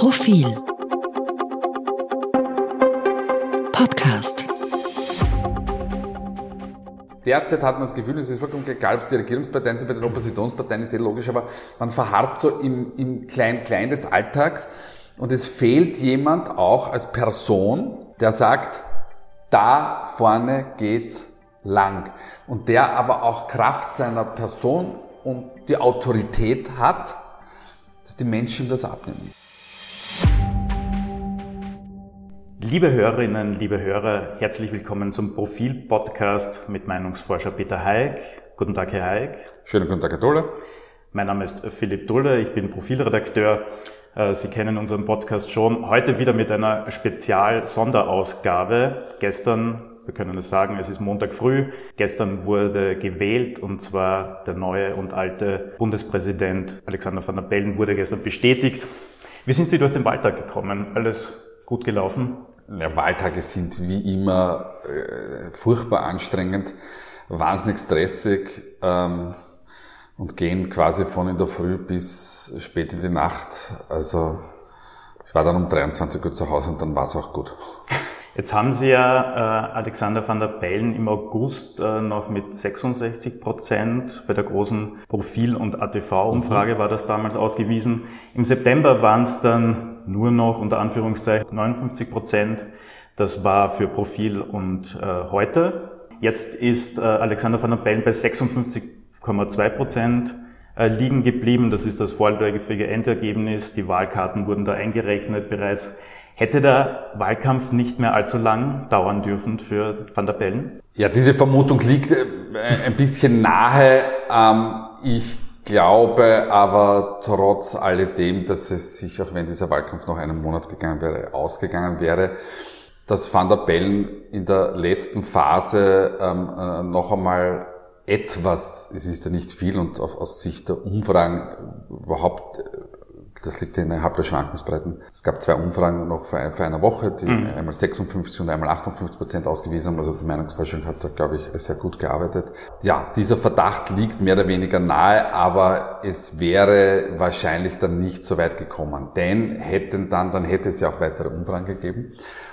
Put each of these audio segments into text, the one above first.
Profil Podcast Derzeit hat man das Gefühl, es ist vollkommen egal, ob es die Regierungsparteien sind, bei den Oppositionsparteien ist eh logisch, aber man verharrt so im, im Klein-Klein des Alltags und es fehlt jemand auch als Person, der sagt, da vorne geht's lang. Und der aber auch Kraft seiner Person und die Autorität hat, dass die Menschen das abnehmen. Liebe Hörerinnen, liebe Hörer, herzlich willkommen zum Profil-Podcast mit Meinungsforscher Peter Haig. Guten Tag, Herr Haig. Schönen guten Tag, Herr Dulle. Mein Name ist Philipp Dulle, ich bin Profilredakteur. Äh, Sie kennen unseren Podcast schon. Heute wieder mit einer Spezial-Sonderausgabe. Gestern wir können es sagen, es ist Montag früh. Gestern wurde gewählt und zwar der neue und alte Bundespräsident Alexander van der Bellen wurde gestern bestätigt. Wie sind Sie durch den Wahltag gekommen? Alles gut gelaufen? Ja, Wahltage sind wie immer äh, furchtbar anstrengend, wahnsinnig stressig ähm, und gehen quasi von in der Früh bis spät in die Nacht. Also ich war dann um 23 Uhr zu Hause und dann war es auch gut. Jetzt haben Sie ja äh, Alexander van der Bellen im August äh, noch mit 66 Prozent bei der großen Profil- und ATV-Umfrage mhm. war das damals ausgewiesen. Im September waren es dann nur noch unter Anführungszeichen 59 Prozent. Das war für Profil und äh, heute. Jetzt ist äh, Alexander van der Bellen bei 56,2 Prozent äh, liegen geblieben. Das ist das vorläufige Endergebnis. Die Wahlkarten wurden da eingerechnet bereits. Hätte der Wahlkampf nicht mehr allzu lang dauern dürfen für Van der Bellen? Ja, diese Vermutung liegt äh, ein bisschen nahe. Ähm, ich glaube aber trotz alledem, dass es sich, auch wenn dieser Wahlkampf noch einen Monat gegangen wäre, ausgegangen wäre, dass Van der Bellen in der letzten Phase ähm, äh, noch einmal etwas, es ist ja nicht viel und aus Sicht der Umfragen überhaupt das liegt innerhalb der Schwankungsbreiten. Es gab zwei Umfragen noch vor, einer Woche, die mhm. einmal 56 und einmal 58 Prozent ausgewiesen haben. Also die Meinungsforschung hat da, glaube ich, sehr gut gearbeitet. Ja, dieser Verdacht liegt mehr oder weniger nahe, aber es wäre wahrscheinlich dann nicht so weit gekommen. Denn hätten dann, dann hätte es ja auch weitere Umfragen gegeben.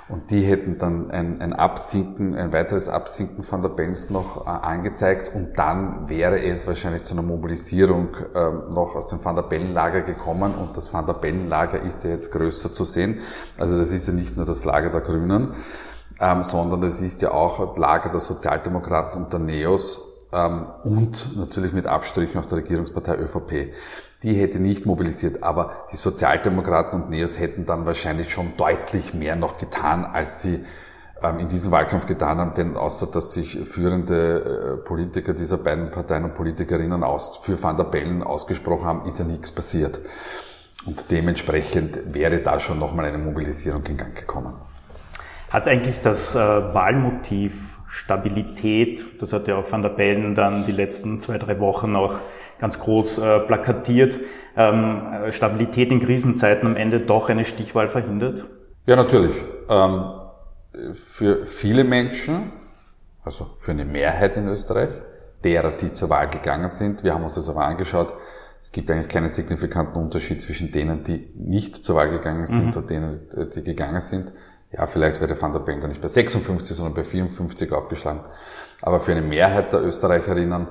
Und die hätten dann ein, ein Absinken, ein weiteres Absinken von der Benz noch äh, angezeigt. Und dann wäre es wahrscheinlich zu einer Mobilisierung ähm, noch aus dem Van der Bellen-Lager gekommen. Und das Van der Bellen-Lager ist ja jetzt größer zu sehen. Also das ist ja nicht nur das Lager der Grünen, ähm, sondern das ist ja auch das Lager der Sozialdemokraten und der Neos ähm, und natürlich mit Abstrichen auch der Regierungspartei ÖVP die hätte nicht mobilisiert. Aber die Sozialdemokraten und Neos hätten dann wahrscheinlich schon deutlich mehr noch getan, als sie ähm, in diesem Wahlkampf getan haben, denn außer dass sich führende äh, Politiker dieser beiden Parteien und Politikerinnen aus, für Van der Bellen ausgesprochen haben, ist ja nichts passiert. Und dementsprechend wäre da schon nochmal eine Mobilisierung in Gang gekommen. Hat eigentlich das äh, Wahlmotiv Stabilität, das hat ja auch Van der Bellen dann die letzten zwei, drei Wochen auch ganz groß äh, plakatiert, ähm, Stabilität in Krisenzeiten am Ende doch eine Stichwahl verhindert? Ja, natürlich. Ähm, für viele Menschen, also für eine Mehrheit in Österreich, derer, die zur Wahl gegangen sind, wir haben uns das aber angeschaut, es gibt eigentlich keinen signifikanten Unterschied zwischen denen, die nicht zur Wahl gegangen sind mhm. und denen, die gegangen sind. Ja, vielleicht wäre Van der Bellen da nicht bei 56, sondern bei 54 aufgeschlagen. Aber für eine Mehrheit der Österreicherinnen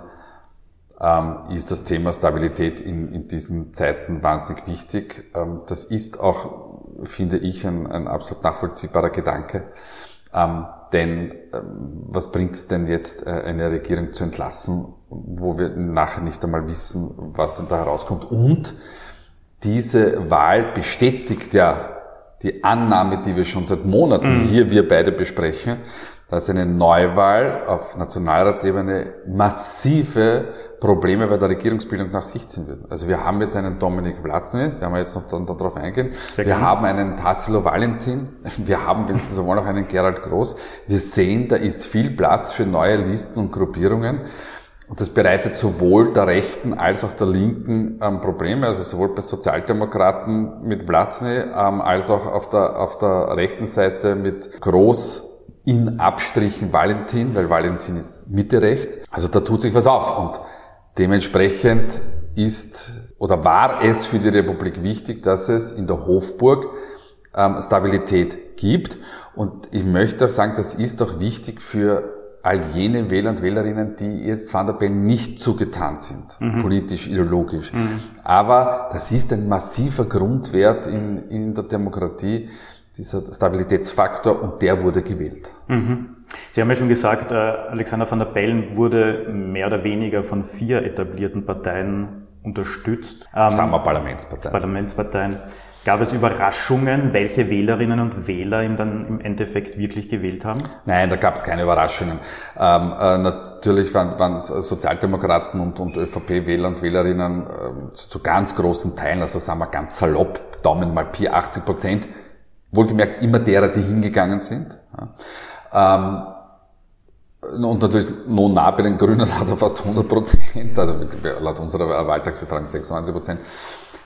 ähm, ist das Thema Stabilität in, in diesen Zeiten wahnsinnig wichtig. Ähm, das ist auch, finde ich, ein, ein absolut nachvollziehbarer Gedanke. Ähm, denn ähm, was bringt es denn jetzt, äh, eine Regierung zu entlassen, wo wir nachher nicht einmal wissen, was denn da herauskommt? Und diese Wahl bestätigt ja die Annahme, die wir schon seit Monaten mhm. hier wir beide besprechen, dass eine Neuwahl auf Nationalratsebene massive Probleme bei der Regierungsbildung nach sich ziehen wird. Also wir haben jetzt einen Dominik Vlatzny, werden wir jetzt noch darauf eingehen. Sehr wir gerne. haben einen Tassilo Valentin, wir haben, wenn Sie so wollen, auch einen Gerald Groß. Wir sehen, da ist viel Platz für neue Listen und Gruppierungen. Und das bereitet sowohl der Rechten als auch der Linken ähm, Probleme, also sowohl bei Sozialdemokraten mit Platzny, ähm, als auch auf der, auf der rechten Seite mit Groß in Abstrichen Valentin, weil Valentin ist Mitte rechts. Also da tut sich was auf und dementsprechend ist oder war es für die Republik wichtig, dass es in der Hofburg ähm, Stabilität gibt. Und ich möchte auch sagen, das ist auch wichtig für all jene Wähler und Wählerinnen, die jetzt Van der Bellen nicht zugetan sind, mhm. politisch, ideologisch. Mhm. Aber das ist ein massiver Grundwert in, in der Demokratie, dieser Stabilitätsfaktor, und der wurde gewählt. Mhm. Sie haben ja schon gesagt, äh, Alexander van der Bellen wurde mehr oder weniger von vier etablierten Parteien unterstützt. Ähm, Sagen wir Parlamentsparteien. Parlamentsparteien. Gab es Überraschungen, welche Wählerinnen und Wähler ihm dann im Endeffekt wirklich gewählt haben? Nein, da gab es keine Überraschungen. Ähm, äh, natürlich waren, waren Sozialdemokraten und, und ÖVP-Wähler und Wählerinnen äh, zu, zu, ganz großen Teilen, also sagen wir ganz salopp, Daumen mal Pi, 80 Prozent, wohlgemerkt immer derer, die hingegangen sind. Ja. Ähm, und natürlich non nah bei den Grünen hat er fast 100 Prozent, also laut unserer Wahltagsbefragung 96 Prozent.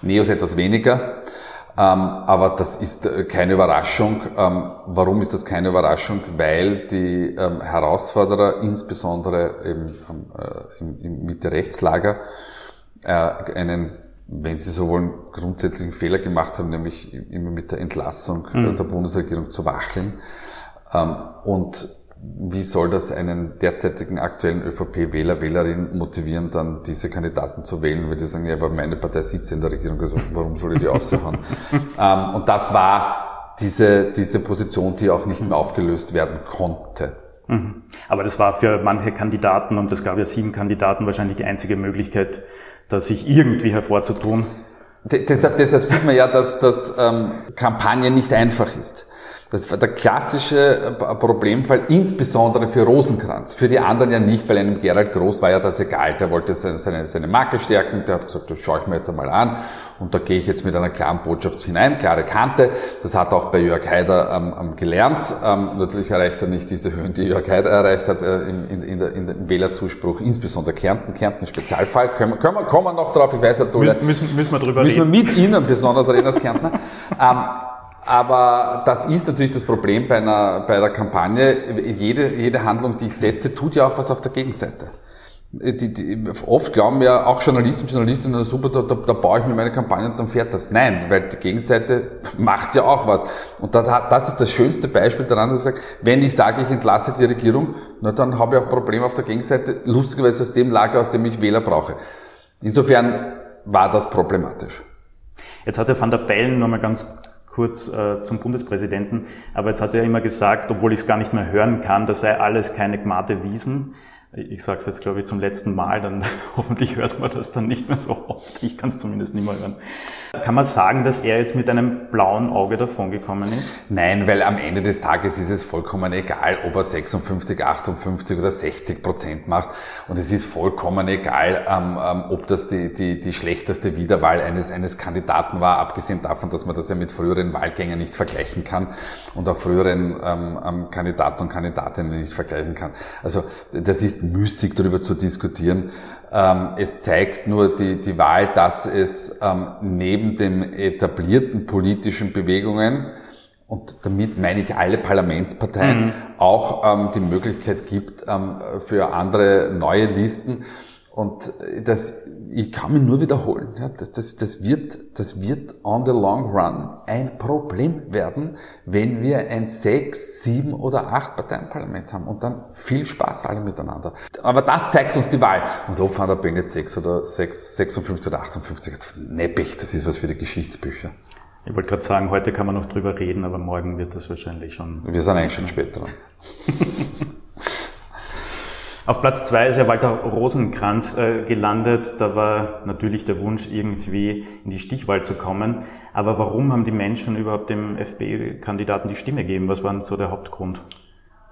Neos etwas weniger. Ähm, aber das ist äh, keine Überraschung. Ähm, warum ist das keine Überraschung? Weil die ähm, Herausforderer, insbesondere eben äh, im, im Mitte-Rechtslager, äh, einen, wenn Sie so wollen, grundsätzlichen Fehler gemacht haben, nämlich immer mit der Entlassung mhm. der Bundesregierung zu wacheln. und wie soll das einen derzeitigen aktuellen ÖVP-Wähler, Wählerin motivieren, dann diese Kandidaten zu wählen, weil die sagen, ja, aber meine Partei sitzt in der Regierung, also warum soll ich die aussuchen? ähm, und das war diese, diese Position, die auch nicht mehr aufgelöst werden konnte. Mhm. Aber das war für manche Kandidaten, und es gab ja sieben Kandidaten, wahrscheinlich die einzige Möglichkeit, da sich irgendwie hervorzutun. deshalb, deshalb sieht man ja, dass das ähm, Kampagne nicht einfach ist. Das war der klassische äh, Problemfall, insbesondere für Rosenkranz. Für die anderen ja nicht, weil einem Gerald Groß war ja das egal. Der wollte seine, seine, seine Marke stärken. Der hat gesagt, das schaue ich mir jetzt einmal an. Und da gehe ich jetzt mit einer klaren Botschaft hinein, klare Kante. Das hat auch bei Jörg Haider ähm, gelernt. Ähm, natürlich erreicht er nicht diese Höhen, die Jörg Haider erreicht hat äh, in, in, in, dem Wählerzuspruch, insbesondere Kärnten. Kärnten Spezialfall. Können, können wir, kommen wir noch drauf. Ich weiß, Herr Tulle, müssen, müssen wir drüber müssen reden. Müssen wir mit Ihnen besonders reden als Kärntner. ähm, aber das ist natürlich das Problem bei einer, bei der Kampagne. Jede, jede Handlung, die ich setze, tut ja auch was auf der Gegenseite. Die, die, oft glauben ja auch Journalisten und Journalistinnen, super, da, da, da baue ich mir meine Kampagne und dann fährt das. Nein, weil die Gegenseite macht ja auch was. Und da, das ist das schönste Beispiel daran, dass ich sage, wenn ich sage, ich entlasse die Regierung, na, dann habe ich auch Probleme auf der Gegenseite, lustigerweise aus dem Lager, aus dem ich Wähler brauche. Insofern war das problematisch. Jetzt hat der Van der Bellen nochmal ganz kurz äh, zum Bundespräsidenten. Aber jetzt hat er immer gesagt, obwohl ich es gar nicht mehr hören kann, das sei alles keine Gmate Wiesen. Ich sage es jetzt, glaube ich, zum letzten Mal, dann hoffentlich hört man das dann nicht mehr so oft. Ich kann es zumindest nicht mehr hören. Kann man sagen, dass er jetzt mit einem blauen Auge davongekommen ist? Nein, weil am Ende des Tages ist es vollkommen egal, ob er 56, 58 oder 60 Prozent macht. Und es ist vollkommen egal, ähm, ähm, ob das die, die, die schlechteste Wiederwahl eines, eines Kandidaten war, abgesehen davon, dass man das ja mit früheren Wahlgängen nicht vergleichen kann und auch früheren ähm, ähm Kandidaten und Kandidatinnen nicht vergleichen kann. Also das ist müßig darüber zu diskutieren. Ähm, es zeigt nur die, die Wahl, dass es ähm, neben den etablierten politischen Bewegungen und damit meine ich alle Parlamentsparteien, mhm. auch ähm, die Möglichkeit gibt für andere neue Listen. Und das ich kann mich nur wiederholen. Ja, das, das, das, wird, das wird on the long run ein Problem werden, wenn wir ein sechs, sieben oder acht Parteienparlament haben und dann viel Spaß alle miteinander. Aber das zeigt uns die Wahl. Und ob Van der Bellen jetzt sechs oder sechs, 56 oder 58, neppig, das ist was für die Geschichtsbücher. Ich wollte gerade sagen, heute kann man noch drüber reden, aber morgen wird das wahrscheinlich schon. Wir sind eigentlich schon später dran. Auf Platz zwei ist ja Walter Rosenkranz äh, gelandet. Da war natürlich der Wunsch, irgendwie in die Stichwahl zu kommen. Aber warum haben die Menschen überhaupt dem FPÖ-Kandidaten die Stimme gegeben? Was war denn so der Hauptgrund?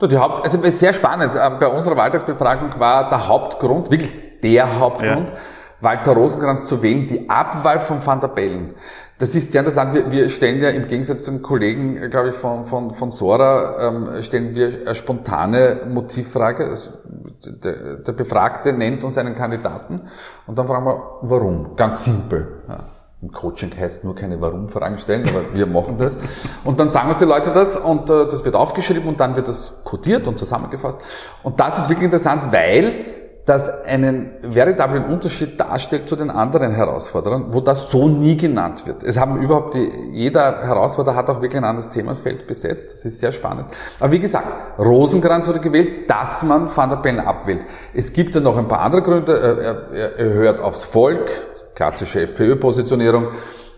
Die Haupt, also sehr spannend. Ähm, bei unserer Wahltagsbefragung war der Hauptgrund, wirklich der Hauptgrund, ja. Walter Rosenkranz zu wählen, die Abwahl von Van der Bellen. Das ist sehr interessant. Wir, wir stellen ja im Gegensatz zum Kollegen, glaube ich, von, von, von Sora, ähm, stellen wir eine spontane Motivfrage. Also der, der Befragte nennt uns einen Kandidaten und dann fragen wir, warum? Ganz simpel. Ja. Im Coaching heißt nur keine Warum-Fragen stellen, aber wir machen das. Und dann sagen uns die Leute das und äh, das wird aufgeschrieben und dann wird das codiert und zusammengefasst. Und das ist wirklich interessant, weil das einen veritablen Unterschied darstellt zu den anderen Herausforderern, wo das so nie genannt wird. Es haben überhaupt die, jeder Herausforderer hat auch wirklich ein anderes Themenfeld besetzt. Das ist sehr spannend. Aber wie gesagt, Rosenkranz wurde gewählt, dass man Van der Bellen abwählt. Es gibt dann noch ein paar andere Gründe. Er, er hört aufs Volk, klassische FPÖ-Positionierung.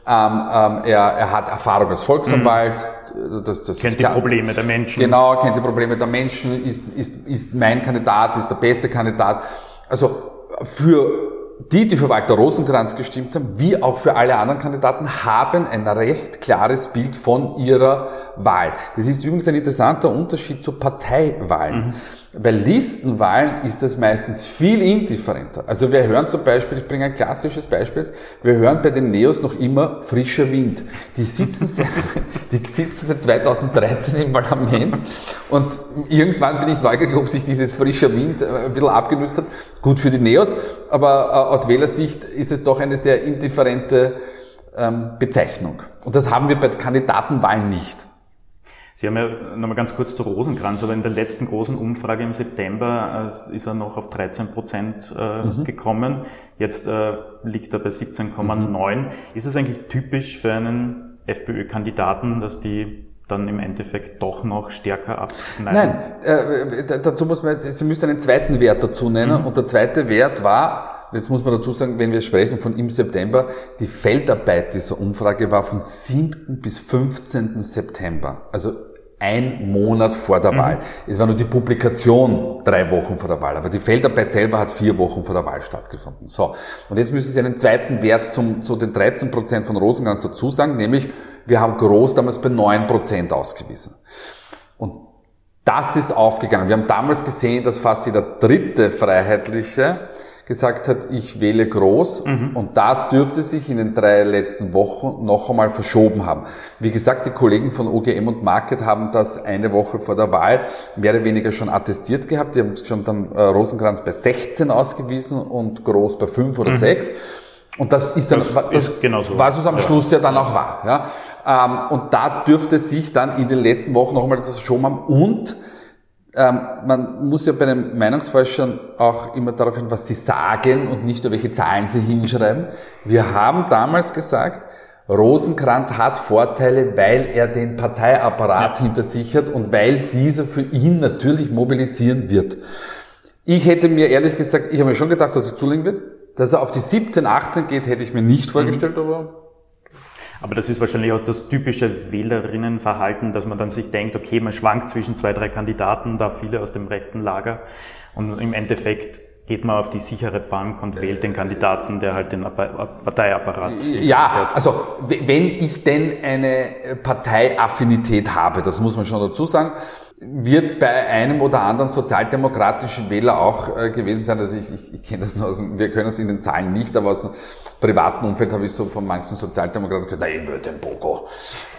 Ähm, ähm, er, er hat Erfahrung als Volksanwalt. Mhm. Das, das kennt die Probleme der Menschen. Genau, kennt die Probleme der Menschen, ist, ist, ist mein Kandidat, ist der beste Kandidat. Also für die, die für Walter Rosenkranz gestimmt haben, wie auch für alle anderen Kandidaten, haben ein recht klares Bild von ihrer Wahl. Das ist übrigens ein interessanter Unterschied zu Parteiwahlen. Mhm. Bei Listenwahlen ist das meistens viel indifferenter. Also wir hören zum Beispiel, ich bringe ein klassisches Beispiel, wir hören bei den Neos noch immer frischer Wind. Die sitzen, seit, die sitzen seit 2013 im Parlament und irgendwann bin ich neugierig, ob sich dieses frischer Wind äh, ein bisschen abgenützt hat. Gut für die Neos, aber äh, aus Wählersicht ist es doch eine sehr indifferente ähm, Bezeichnung. Und das haben wir bei Kandidatenwahlen nicht. Sie haben ja nochmal ganz kurz zu Rosenkranz, aber in der letzten großen Umfrage im September äh, ist er noch auf 13 Prozent äh, mhm. gekommen. Jetzt äh, liegt er bei 17,9. Mhm. Ist es eigentlich typisch für einen FPÖ-Kandidaten, dass die dann im Endeffekt doch noch stärker abschneiden? Nein, äh, dazu muss man, Sie müssen einen zweiten Wert dazu nennen. Mhm. Und der zweite Wert war, jetzt muss man dazu sagen, wenn wir sprechen von im September, die Feldarbeit dieser Umfrage war von 7. bis 15. September. Also ein Monat vor der Wahl. Mhm. Es war nur die Publikation drei Wochen vor der Wahl, aber die Feldarbeit selber hat vier Wochen vor der Wahl stattgefunden. So. Und jetzt müssen Sie einen zweiten Wert zum, zu den 13 Prozent von Rosenkranz dazu sagen, nämlich wir haben Groß damals bei 9 Prozent ausgewiesen. Und das ist aufgegangen. Wir haben damals gesehen, dass fast jeder dritte Freiheitliche gesagt hat, ich wähle groß mhm. und das dürfte sich in den drei letzten Wochen noch einmal verschoben haben. Wie gesagt, die Kollegen von OGM und Market haben das eine Woche vor der Wahl mehr oder weniger schon attestiert gehabt. Die haben schon dann äh, Rosenkranz bei 16 ausgewiesen und Groß bei 5 oder mhm. 6. Und das ist dann, das, das ist genauso. was es am ja. Schluss ja dann auch war. Ja? Ähm, und da dürfte sich dann in den letzten Wochen noch einmal das verschoben haben und ähm, man muss ja bei den Meinungsforschern auch immer darauf hin, was sie sagen und nicht nur welche Zahlen sie hinschreiben. Wir haben damals gesagt, Rosenkranz hat Vorteile, weil er den Parteiapparat ja. hinter sich hat und weil dieser für ihn natürlich mobilisieren wird. Ich hätte mir ehrlich gesagt, ich habe mir schon gedacht, dass er zulegen wird. Dass er auf die 17, 18 geht, hätte ich mir nicht vorgestellt, mhm. aber aber das ist wahrscheinlich auch das typische Wählerinnenverhalten, dass man dann sich denkt, okay, man schwankt zwischen zwei, drei Kandidaten, da viele aus dem rechten Lager. Und im Endeffekt geht man auf die sichere Bank und wählt den Kandidaten, der halt den Parteiapparat. Ja, also wenn ich denn eine Parteiaffinität habe, das muss man schon dazu sagen, wird bei einem oder anderen sozialdemokratischen Wähler auch äh, gewesen sein. Also ich, ich, ich kenne das nur aus, wir können es in den Zahlen nicht, aber aus dem privaten Umfeld habe ich so von manchen Sozialdemokraten gehört, na, ich würde den Bogo.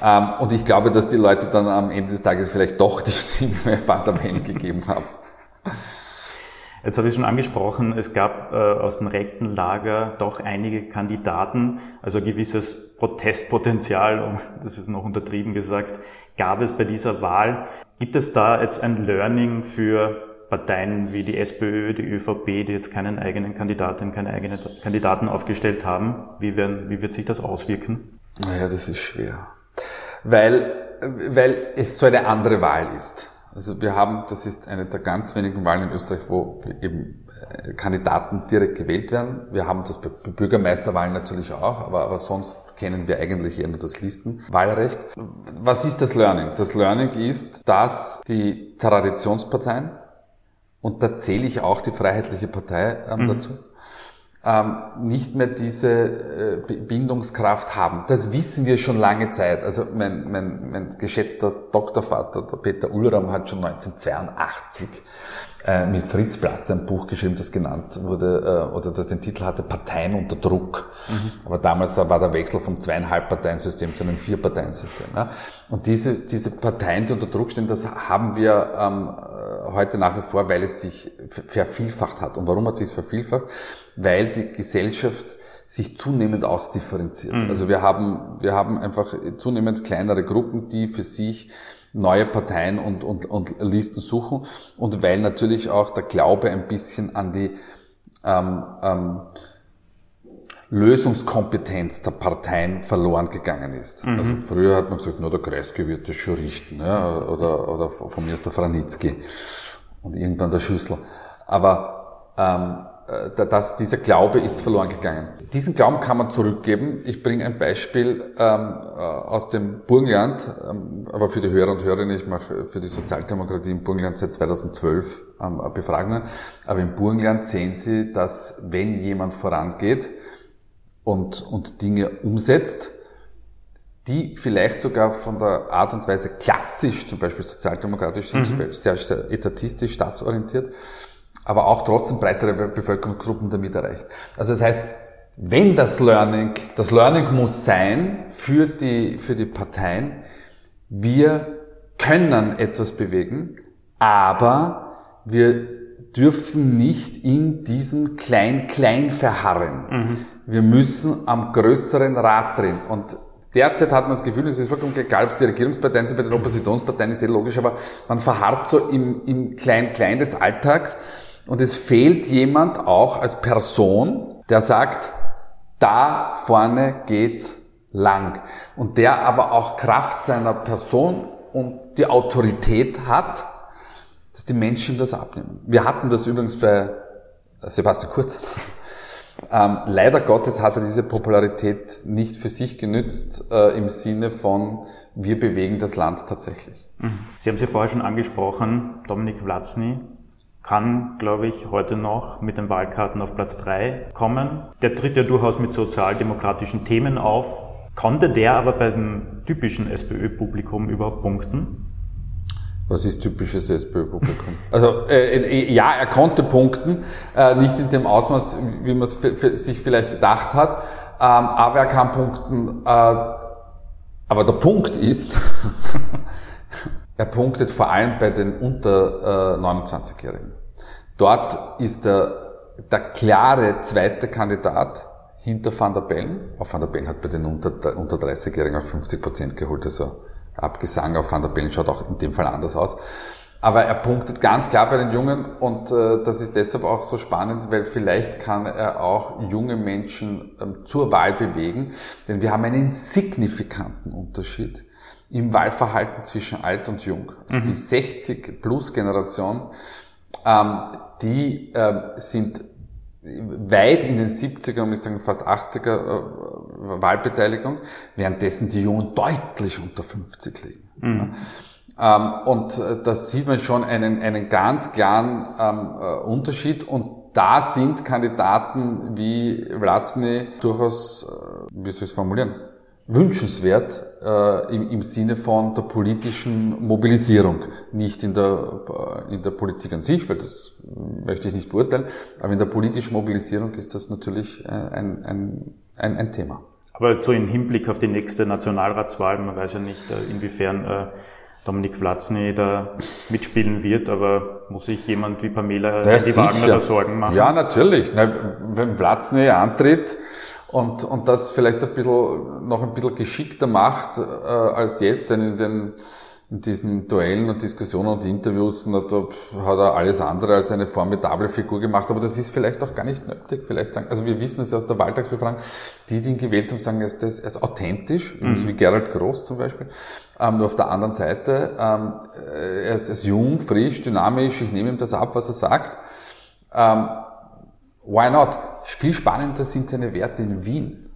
Ähm, und ich glaube, dass die Leute dann am Ende des Tages vielleicht doch die Stimme Bellen gegeben haben. Jetzt habe ich schon angesprochen, es gab äh, aus dem rechten Lager doch einige Kandidaten, also ein gewisses Protestpotenzial, um, das ist noch untertrieben gesagt, gab es bei dieser Wahl. Gibt es da jetzt ein Learning für Parteien wie die SPÖ, die ÖVP, die jetzt keinen eigenen Kandidaten, keine eigenen Kandidaten aufgestellt haben? Wie, werden, wie wird sich das auswirken? Naja, das ist schwer. Weil, weil es so eine andere Wahl ist. Also wir haben, das ist eine der ganz wenigen Wahlen in Österreich, wo eben äh, Kandidaten direkt gewählt werden. Wir haben das bei Bürgermeisterwahlen natürlich auch, aber, aber sonst kennen wir eigentlich eher nur das Listenwahlrecht. Was ist das Learning? Das Learning ist, dass die Traditionsparteien, und da zähle ich auch die Freiheitliche Partei ähm, mhm. dazu, ähm, nicht mehr diese äh, Bindungskraft haben. Das wissen wir schon lange Zeit. Also mein, mein, mein geschätzter Doktorvater, der Peter Ulram, hat schon 1982 äh, mit Fritz Platz ein Buch geschrieben, das genannt wurde, äh, oder das den Titel hatte Parteien unter Druck. Mhm. Aber damals war der Wechsel vom zweieinhalb Parteiensystem zu einem Vier-Parteien-System. Ja? Und diese, diese Parteien, die unter Druck stehen, das haben wir ähm, äh, heute nach wie vor, weil es sich vervielfacht hat. Und warum hat es sich vervielfacht? Weil die Gesellschaft sich zunehmend ausdifferenziert. Mhm. Also wir haben, wir haben einfach zunehmend kleinere Gruppen, die für sich neue Parteien und, und, und Listen suchen und weil natürlich auch der Glaube ein bisschen an die ähm, ähm, Lösungskompetenz der Parteien verloren gegangen ist. Mhm. Also früher hat man gesagt, nur der Kreisky wird das schon richten, ja, oder, oder von mir ist der Franitzky und irgendwann der Schüssel. Aber ähm, äh, das, dieser Glaube ist verloren gegangen. Diesen Glauben kann man zurückgeben. Ich bringe ein Beispiel ähm, äh, aus dem Burgenland, ähm, aber für die Hörer und Hörerinnen, ich mache für die Sozialdemokratie im Burgenland seit 2012 ähm, Befragungen, aber im Burgenland sehen Sie, dass wenn jemand vorangeht und, und Dinge umsetzt, die vielleicht sogar von der Art und Weise klassisch, zum Beispiel sozialdemokratisch mhm. sehr, sehr etatistisch, staatsorientiert, aber auch trotzdem breitere Bevölkerungsgruppen damit erreicht. Also das heißt, wenn das Learning, das Learning muss sein für die, für die Parteien, wir können etwas bewegen, aber wir dürfen nicht in diesem Klein-Klein verharren. Mhm. Wir müssen am größeren Rad drehen. Und derzeit hat man das Gefühl, es ist vollkommen egal, ob es die Regierungsparteien sind, bei den Oppositionsparteien ist eh logisch, aber man verharrt so im, im Klein-Klein des Alltags und es fehlt jemand auch als Person, der sagt, da vorne geht's lang. Und der aber auch Kraft seiner Person und die Autorität hat, dass die Menschen das abnehmen. Wir hatten das übrigens bei Sebastian Kurz. Ähm, leider Gottes hat er diese Popularität nicht für sich genützt äh, im Sinne von, wir bewegen das Land tatsächlich. Mhm. Sie haben sie vorher schon angesprochen, Dominik Vlatzny, kann, glaube ich, heute noch mit den Wahlkarten auf Platz drei kommen. Der tritt ja durchaus mit sozialdemokratischen Themen auf. Konnte der aber beim typischen SPÖ-Publikum überhaupt punkten? Was ist typisches SPÖ-Publikum? Also äh, äh, ja, er konnte punkten, äh, nicht in dem Ausmaß, wie man es sich vielleicht gedacht hat, ähm, aber er kann punkten. Äh, aber der Punkt ist, Er punktet vor allem bei den unter äh, 29-Jährigen. Dort ist er der klare zweite Kandidat hinter Van der Bellen. Auch Van der Bellen hat bei den unter, unter 30-Jährigen auch 50 Prozent geholt. Also Abgesang auf Van der Bellen schaut auch in dem Fall anders aus. Aber er punktet ganz klar bei den Jungen und äh, das ist deshalb auch so spannend, weil vielleicht kann er auch junge Menschen ähm, zur Wahl bewegen, denn wir haben einen signifikanten Unterschied im Wahlverhalten zwischen alt und jung. Also mhm. die 60-Plus-Generation, ähm, die ähm, sind weit in den 70er, um nicht sagen fast 80er äh, Wahlbeteiligung, währenddessen die Jungen deutlich unter 50 liegen. Mhm. Ja. Ähm, und äh, da sieht man schon einen, einen ganz klaren ähm, äh, Unterschied und da sind Kandidaten wie Vlazny durchaus, äh, wie soll ich es formulieren, wünschenswert äh, im, im Sinne von der politischen Mobilisierung, nicht in der, äh, in der Politik an sich, weil das möchte ich nicht beurteilen, aber in der politischen Mobilisierung ist das natürlich äh, ein, ein, ein, ein Thema. Aber so im Hinblick auf die nächste Nationalratswahl, man weiß ja nicht, äh, inwiefern äh, Dominik Vlatzny da mitspielen wird, aber muss sich jemand wie Pamela ja, die Wagner da Sorgen machen? Ja, natürlich. Wenn Vlatzny antritt, und, und das vielleicht ein bisschen, noch ein bisschen geschickter macht äh, als jetzt, denn in den in diesen Duellen und Diskussionen und Interviews na, da hat er alles andere als eine formidable Figur gemacht, aber das ist vielleicht auch gar nicht nötig. Vielleicht sagen, also wir wissen es ja aus der Wahltagsbefragung, die, die ihn gewählt haben, sagen, er ist, er ist authentisch, mhm. wie Gerald Groß zum Beispiel. Ähm, nur auf der anderen Seite, ähm, er, ist, er ist jung, frisch, dynamisch, ich nehme ihm das ab, was er sagt. Ähm, why not? Viel spannender sind seine Werte in Wien.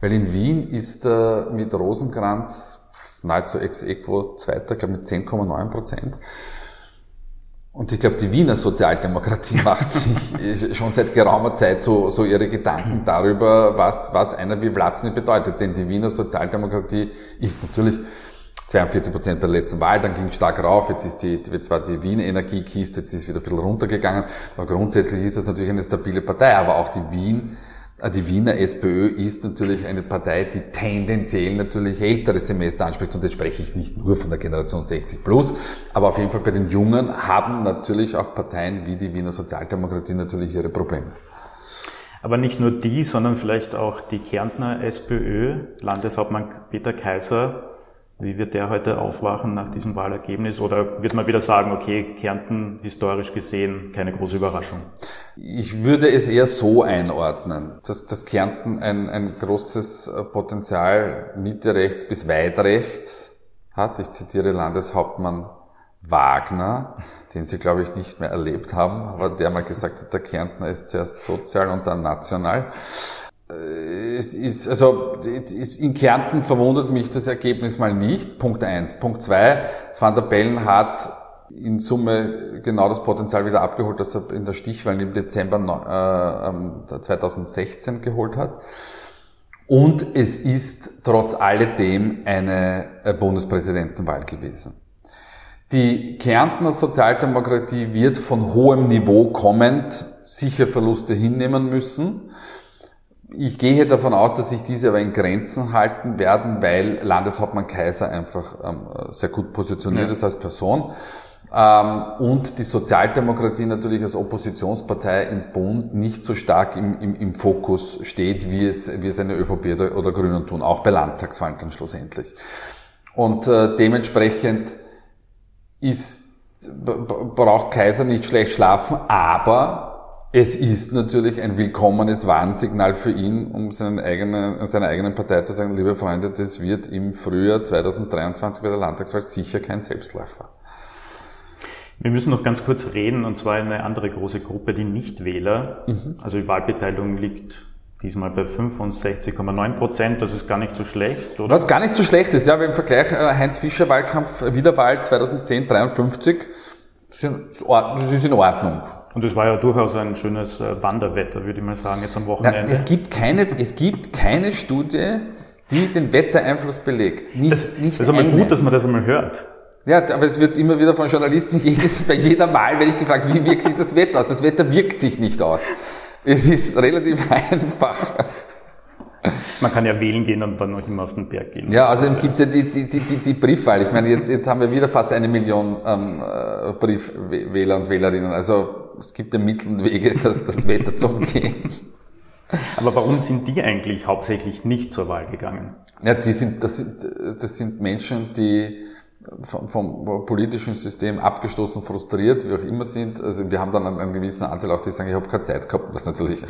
Weil in Wien ist er mit Rosenkranz nahezu ex equo Zweiter, glaube mit 10,9 Prozent. Und ich glaube, die Wiener Sozialdemokratie macht sich schon seit geraumer Zeit so, so ihre Gedanken darüber, was, was einer wie Vlatzny bedeutet. Denn die Wiener Sozialdemokratie ist natürlich 42 Prozent bei der letzten Wahl, dann ging es stark rauf, jetzt ist die, jetzt war die Wien Energiekiste, jetzt ist wieder ein bisschen runtergegangen, aber grundsätzlich ist das natürlich eine stabile Partei, aber auch die Wien, äh, die Wiener SPÖ ist natürlich eine Partei, die tendenziell natürlich ältere Semester anspricht. Und jetzt spreche ich nicht nur von der Generation 60 plus, aber auf jeden Fall bei den Jungen haben natürlich auch Parteien wie die Wiener Sozialdemokratie natürlich ihre Probleme. Aber nicht nur die, sondern vielleicht auch die Kärntner SPÖ, Landeshauptmann Peter Kaiser Wie wird der heute aufwachen nach diesem Wahlergebnis? Oder wird man wieder sagen, okay, Kärnten historisch gesehen keine große Überraschung? Ich würde es eher so einordnen, dass, dass Kärnten ein, ein großes äh, Potenzial Mitte rechts bis weit rechts hat. Ich zitiere Landeshauptmann Wagner, den Sie, glaube ich, nicht mehr erlebt haben, aber der mal gesagt hat, der Kärntner ist zuerst sozial und dann national. Äh, es ist, also in Kärnten verwundert mich das Ergebnis mal nicht. Punkt eins. Punkt zwei, Van der Bellen hat in Summe genau das Potenzial wieder abgeholt, das er in der Stichwahl im Dezember äh, 2016 ähm, geholt hat. Und es ist trotz alledem eine äh, Bundespräsidentenwahl gewesen. Die Kärntner Sozialdemokratie wird von hohem Niveau kommend sicher Verluste hinnehmen müssen. Ich gehe davon aus, dass sich diese aber in Grenzen halten werden, weil Landeshauptmann Kaiser einfach ähm, sehr gut positioniert ja. ist als Person. Ähm, und die Sozialdemokratie natürlich als Oppositionspartei im Bund nicht so stark im, im, im Fokus steht, wie es, wie es eine ÖVP oder, oder Grünen tun, auch bei Landtagswahlen dann schlussendlich. Und äh, dementsprechend ist, braucht Kaiser nicht schlecht schlafen, aber es ist natürlich ein willkommenes Warnsignal für ihn, um seinen eigenen, seiner eigenen Partei zu sagen, liebe Freunde, das wird im Frühjahr 2023 bei der Landtagswahl sicher kein Selbstläufer. Wir müssen noch ganz kurz reden, und zwar eine andere große Gruppe, die Nichtwähler. Mhm. Also die Wahlbeteiligung liegt diesmal bei 65,9 Prozent. Das ist gar nicht so schlecht, oder? Was gar nicht so schlecht ist, ja, wir im Vergleich äh, Heinz-Fischer-Wahlkampf, Wiederwahl 2010, 53, das ist in Ordnung. Und es war ja durchaus ein schönes äh, Wanderwetter, würde ich mal sagen, jetzt am Wochenende. Ja, es gibt keine, es gibt keine Studie, die den Wettereinfluss belegt. Nicht, das, nicht das ist aber gut, dass man das einmal hört. Ja, aber es wird immer wieder von Journalisten jedes, bei jeder Wahl werde ich gefragt, wie wirkt sich das Wetter aus? Das Wetter wirkt sich nicht aus. Es ist relativ einfach. Man kann ja wählen gehen und dann noch immer auf den Berg gehen. Ja, außerdem also gibt es ja die, die, die, die Briefwahl. Ich meine, jetzt, jetzt haben wir wieder fast eine Million ähm, äh, Briefwähler und Wählerinnen. Also es gibt ja Mittel und Wege, das, das Wetter zu umgehen. Aber warum sind die eigentlich hauptsächlich nicht zur Wahl gegangen? Ja, die sind, das sind, das sind Menschen, die vom, vom politischen System abgestoßen, frustriert, wie auch immer sind. Also wir haben dann einen, einen gewissen Anteil auch, die sagen, ich habe keine Zeit gehabt, was natürlich.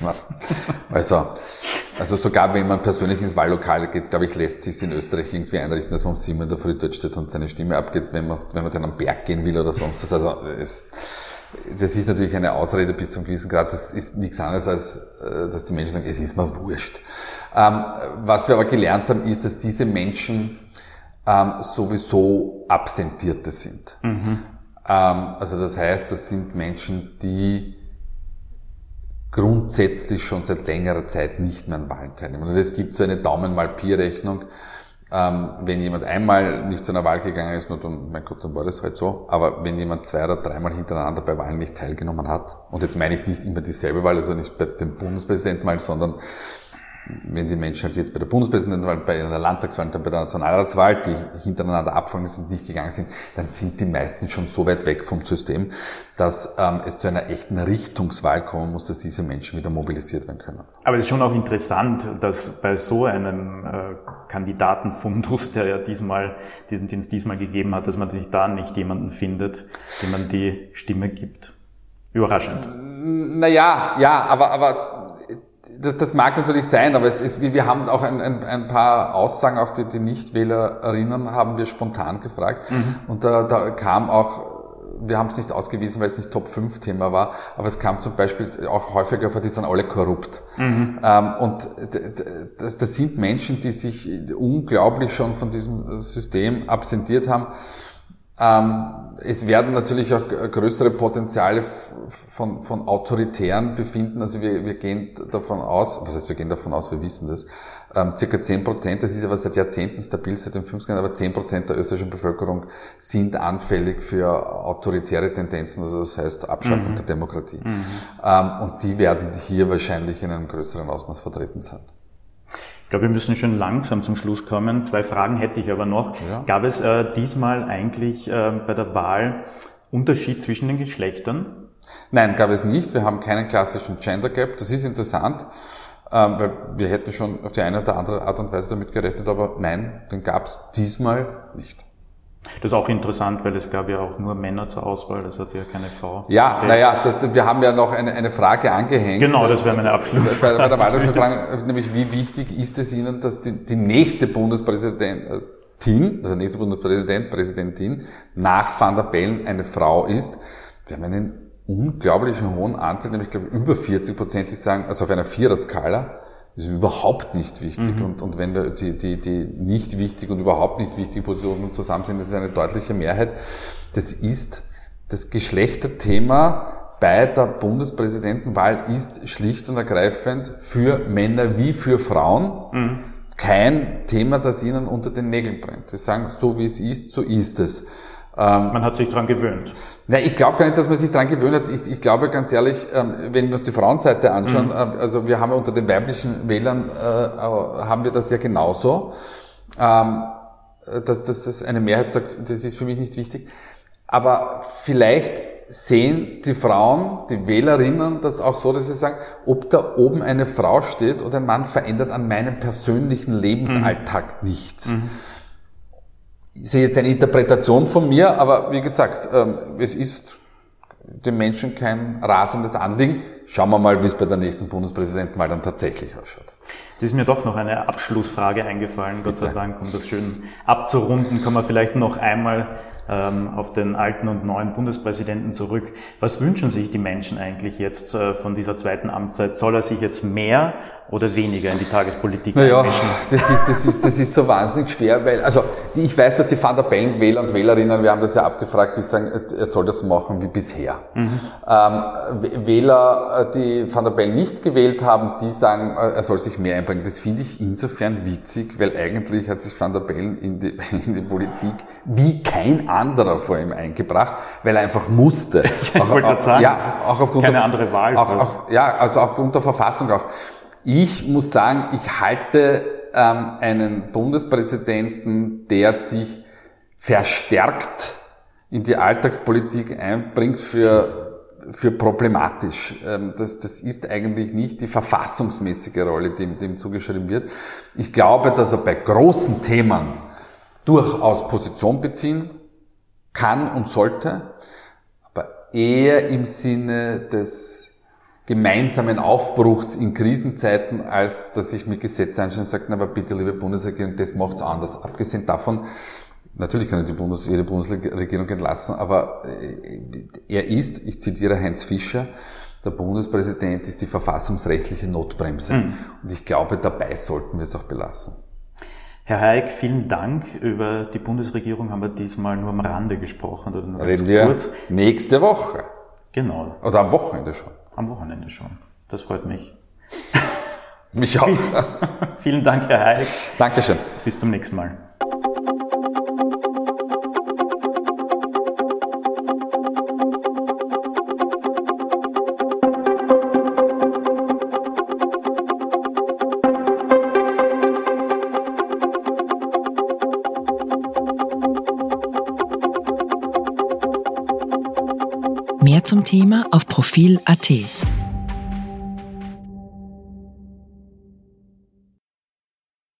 also, also sogar wenn man persönlich ins Wahllokal geht, glaube ich, lässt sich in Österreich irgendwie einrichten, dass man um sieben in der Früh dort steht und seine Stimme abgeht, wenn man, wenn man dann am Berg gehen will oder sonst was. Also es, das ist natürlich eine Ausrede bis zum gewissen Grad. Das ist nichts anderes als, äh, dass die Menschen sagen, es ist mir wurscht. Ähm, was wir aber gelernt haben, ist, dass diese Menschen ähm, sowieso Absentierte sind. Mhm. Ähm, also das heißt, das sind Menschen, die grundsätzlich schon seit längerer Zeit nicht mehr an Wahlen teilnehmen. Und es gibt so eine Daumen-mal-Pi-Rechnung. Ähm, wenn jemand einmal nicht zu einer Wahl gegangen ist, nur dann, mein Gott, dann war das halt so. Aber wenn jemand zwei oder dreimal hintereinander bei Wahlen nicht teilgenommen hat, und jetzt meine ich nicht immer dieselbe Wahl, also nicht bei dem Bundespräsidentenwahl, sondern wenn die Menschen halt jetzt bei der Bundespräsidentenwahl, bei einer Landtagswahl und dann bei der Nationalratswahl, die hintereinander abfolgen sind, nicht gegangen sind, dann sind die meisten schon so weit weg vom System, dass ähm, es zu einer echten Richtungswahl kommen muss, dass diese Menschen wieder mobilisiert werden können. Aber es ist schon auch interessant, dass bei so einem äh, Kandidatenfundus, der ja diesmal, diesen Dienst diesmal gegeben hat, dass man sich da nicht jemanden findet, dem man die Stimme gibt. Überraschend. Naja, ja, aber, aber das, das mag natürlich sein, aber es ist, wir haben auch ein, ein, ein paar Aussagen, auch die, die Nichtwählerinnen haben wir spontan gefragt. Mhm. Und da, da kam auch, wir haben es nicht ausgewiesen, weil es nicht Top-5-Thema war, aber es kam zum Beispiel auch häufiger vor, die sind alle korrupt. Mhm. Ähm, und das, das sind Menschen, die sich unglaublich schon von diesem System absentiert haben. Ähm, es werden natürlich auch größere Potenziale von, von Autoritären befinden. Also wir, wir gehen davon aus, was heißt wir gehen davon aus, wir wissen das, ähm, circa 10 Prozent, das ist aber seit Jahrzehnten stabil, seit den 50ern, aber 10 Prozent der österreichischen Bevölkerung sind anfällig für autoritäre Tendenzen, also das heißt Abschaffung mhm. der Demokratie. Mhm. Ähm, und die werden hier wahrscheinlich in einem größeren Ausmaß vertreten sein. Ich glaube, wir müssen schon langsam zum Schluss kommen. Zwei Fragen hätte ich aber noch. Ja. Gab es äh, diesmal eigentlich äh, bei der Wahl Unterschied zwischen den Geschlechtern? Nein, gab es nicht. Wir haben keinen klassischen Gender Gap. Das ist interessant. ähm, weil wir hätten schon auf die eine oder andere Art und Weise damit gerechnet, aber nein, den gab es diesmal nicht. Das ist auch interessant, weil es gab ja auch nur Männer zur Auswahl, das hat ja keine Frau. Ja, naja, wir haben ja noch eine, eine Frage angehängt. Genau, das wäre meine Abschlussfrage. Bei, der Wahl, nämlich wie wichtig ist es Ihnen, dass die, die nächste Bundespräsidentin, also nächste Bundespräsident, Präsidentin nach Van der Bellen eine Frau ist? Wir haben einen unglaublichen hohen Anteil, nämlich glaube über 40 Prozent, die sagen, also auf einer Vierer-Skala, ist überhaupt nicht wichtig. Mhm. Und, und wenn die, die, die nicht wichtig und überhaupt nicht wichtige Positionen zusammen sind, das ist eine deutliche Mehrheit. Das ist das Geschlechterthema bei der Bundespräsidentenwahl ist schlicht und ergreifend für Männer wie für Frauen mhm. kein Thema, das ihnen unter den Nägeln brennt. Sie sagen, so wie es ist, so ist es. Ähm, man hat sich dran gewöhnt. Nein, ich glaube gar nicht, dass man sich dran gewöhnt hat. Ich, ich glaube ganz ehrlich, ähm, wenn wir uns die Frauenseite anschauen, mhm. äh, also wir haben unter den weiblichen Wählern, äh, haben wir das ja genauso, ähm, dass, dass dass eine Mehrheit sagt, das ist für mich nicht wichtig. Aber vielleicht sehen die Frauen, die Wählerinnen das auch so, dass sie sagen, ob da oben eine Frau steht oder ein Mann verändert an meinem persönlichen Lebensalltag mhm. nichts. Mhm ist jetzt eine Interpretation von mir, aber wie gesagt, ähm, es ist den Menschen kein rasendes Anliegen. Schauen wir mal, wie es bei der nächsten Bundespräsidentenwahl dann tatsächlich ausschaut. Es ist mir doch noch eine Abschlussfrage eingefallen. Bitte. Gott sei Dank, um das schön abzurunden, kann man vielleicht noch einmal auf den alten und neuen Bundespräsidenten zurück. Was wünschen sich die Menschen eigentlich jetzt äh, von dieser zweiten Amtszeit? Soll er sich jetzt mehr oder weniger in die Tagespolitik naja, einmischen? Das ist, das, ist, das ist so wahnsinnig schwer, weil, also ich weiß, dass die Van der Bellen Wähler und Wählerinnen, wir haben das ja abgefragt, die sagen, er soll das machen wie bisher. Mhm. Ähm, Wähler, die Van der Bellen nicht gewählt haben, die sagen, er soll sich mehr einbringen. Das finde ich insofern witzig, weil eigentlich hat sich Van der Bellen in die, in die Politik wie kein anderer vor ihm eingebracht, weil er einfach musste. ich auch, wollte auch, sagen, ja, auch aufgrund keine der, andere Wahl. Auch, auch, ja, also aufgrund der Verfassung auch. Ich muss sagen, ich halte ähm, einen Bundespräsidenten, der sich verstärkt in die Alltagspolitik einbringt, für für problematisch. Ähm, das, das ist eigentlich nicht die verfassungsmäßige Rolle, die dem zugeschrieben wird. Ich glaube, dass er bei großen Themen durchaus Position beziehen kann und sollte, aber eher im Sinne des gemeinsamen Aufbruchs in Krisenzeiten, als dass ich mir Gesetze anschaue und sage, aber bitte, liebe Bundesregierung, das macht's anders. Abgesehen davon, natürlich kann ich die Bundes jede Bundesregierung entlassen, aber äh, er ist, ich zitiere Heinz Fischer, der Bundespräsident ist die verfassungsrechtliche Notbremse. Mhm. Und ich glaube, dabei sollten wir es auch belassen. Herr Hayek, vielen Dank. Über die Bundesregierung haben wir diesmal nur am Rande gesprochen. Oder nur Reden wir kurz. nächste Woche. Genau. Oder am Wochenende schon. Am Wochenende schon. Das freut mich. mich auch. vielen Dank, Herr Hayek. Dankeschön. Bis zum nächsten Mal. Mehr